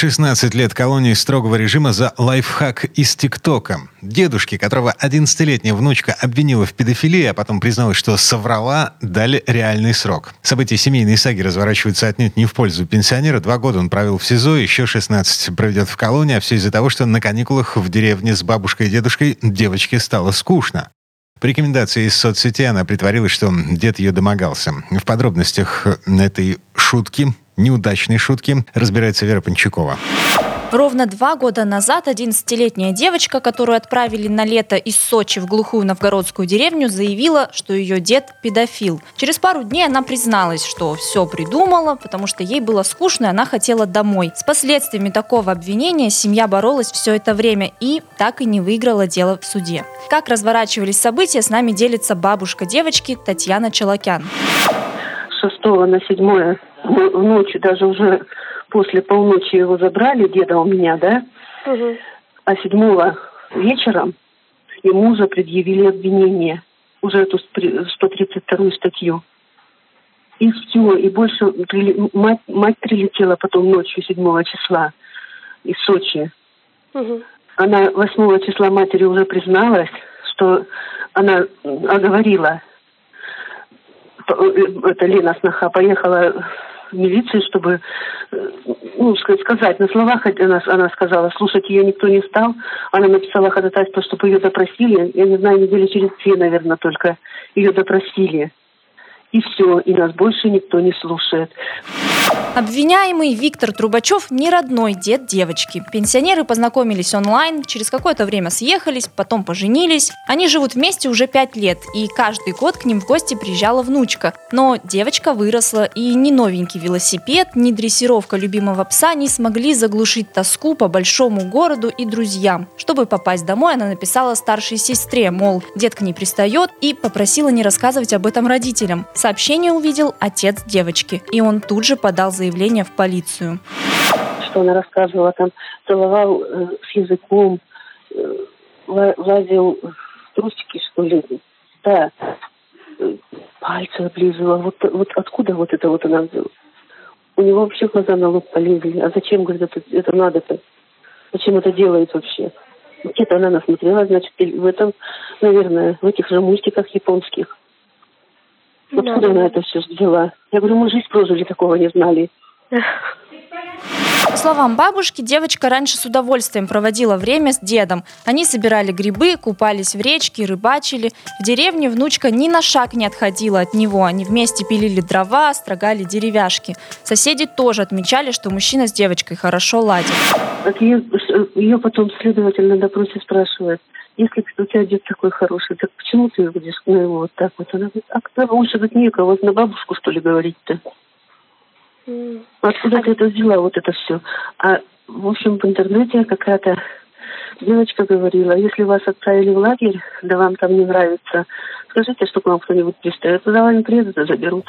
16 лет колонии строгого режима за лайфхак из ТикТока. Дедушке, которого 11-летняя внучка обвинила в педофилии, а потом призналась, что соврала, дали реальный срок. События семейной саги разворачиваются отнюдь не в пользу пенсионера. Два года он провел в СИЗО, еще 16 проведет в колонии, а все из-за того, что на каникулах в деревне с бабушкой и дедушкой девочке стало скучно. По рекомендации из соцсети она притворилась, что дед ее домогался. В подробностях этой шутки неудачной шутки разбирается Вера Панчакова. Ровно два года назад 11-летняя девочка, которую отправили на лето из Сочи в глухую новгородскую деревню, заявила, что ее дед педофил. Через пару дней она призналась, что все придумала, потому что ей было скучно, и она хотела домой. С последствиями такого обвинения семья боролась все это время и так и не выиграла дело в суде. Как разворачивались события, с нами делится бабушка девочки Татьяна Челокян. 6 на 7 в ночью, даже уже после полночи его забрали, деда у меня, да? Угу. А седьмого вечером ему уже предъявили обвинение, уже эту 132 статью. И все, и больше мать, мать прилетела потом ночью 7 числа из Сочи. Угу. Она 8 числа матери уже призналась, что она оговорила, это Лена Сноха поехала в милицию, чтобы э, ну, сказать, на словах она, она сказала, слушать ее никто не стал. Она написала ходатайство, чтобы ее допросили. Я не знаю, недели через две, наверное, только ее допросили. И все, и нас больше никто не слушает. Обвиняемый Виктор Трубачев не родной дед девочки. Пенсионеры познакомились онлайн, через какое-то время съехались, потом поженились. Они живут вместе уже пять лет, и каждый год к ним в гости приезжала внучка. Но девочка выросла, и ни новенький велосипед, ни дрессировка любимого пса не смогли заглушить тоску по большому городу и друзьям. Чтобы попасть домой, она написала старшей сестре, мол, дед к ней пристает, и попросила не рассказывать об этом родителям. Сообщение увидел отец девочки, и он тут же подал заявление в полицию. Что она рассказывала, там целовал э, с языком, э, лазил в трусики, что ли. Да, э, пальцы облизывала. Вот, вот откуда вот это вот она взяла? У него вообще глаза на лоб полезли. А зачем, говорит, это, это надо-то? Зачем это делает вообще? Где-то она насмотрела, значит, в этом, наверное, в этих же мультиках японских. Откуда да. она это все взяла? Я говорю, мы жизнь прожили, такого не знали. По словам бабушки, девочка раньше с удовольствием проводила время с дедом. Они собирали грибы, купались в речке, рыбачили. В деревне внучка ни на шаг не отходила от него. Они вместе пилили дрова, строгали деревяшки. Соседи тоже отмечали, что мужчина с девочкой хорошо ладит. Так ее, ее потом следователь на допросе спрашивает, если у тебя дед такой хороший, так почему ты будешь на ну, его вот так вот? Она говорит, а кто лучше тут некого, на бабушку что ли говорить-то? Mm. Откуда а... ты это взяла, вот это все? А в общем, в интернете какая-то девочка говорила, если вас отправили в лагерь, да вам там не нравится, скажите, что к вам кто-нибудь пристает, тогда вам приедут и заберут.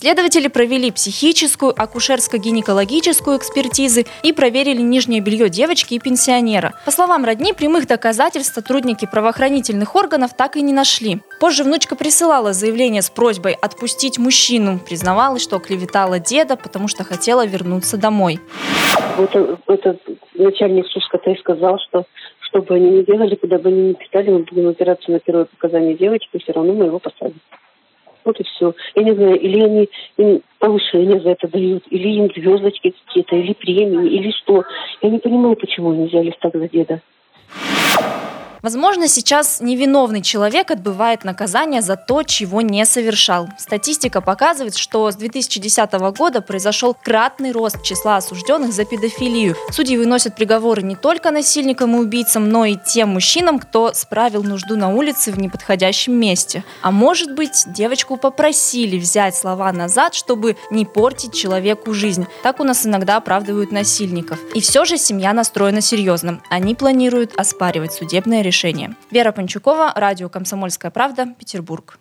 Следователи провели психическую, акушерско-гинекологическую экспертизы и проверили нижнее белье девочки и пенсионера. По словам родни, прямых доказательств сотрудники правоохранительных органов так и не нашли. Позже внучка присылала заявление с просьбой отпустить мужчину. Признавалась, что клеветала деда, потому что хотела вернуться домой. Это, это начальник Сушкотай сказал, что что бы они ни делали, куда бы они ни питали, мы будем опираться на первое показание девочки, все равно мы его посадим. Вот и все. Я не знаю, или они им повышение за это дают, или им звездочки какие-то, или премии, или что. Я не понимаю, почему они взялись так за деда. Возможно, сейчас невиновный человек отбывает наказание за то, чего не совершал. Статистика показывает, что с 2010 года произошел кратный рост числа осужденных за педофилию. Судьи выносят приговоры не только насильникам и убийцам, но и тем мужчинам, кто справил нужду на улице в неподходящем месте. А может быть, девочку попросили взять слова назад, чтобы не портить человеку жизнь. Так у нас иногда оправдывают насильников. И все же семья настроена серьезно. Они планируют оспаривать судебное решение. Вера Панчукова, радио «Комсомольская правда», Петербург.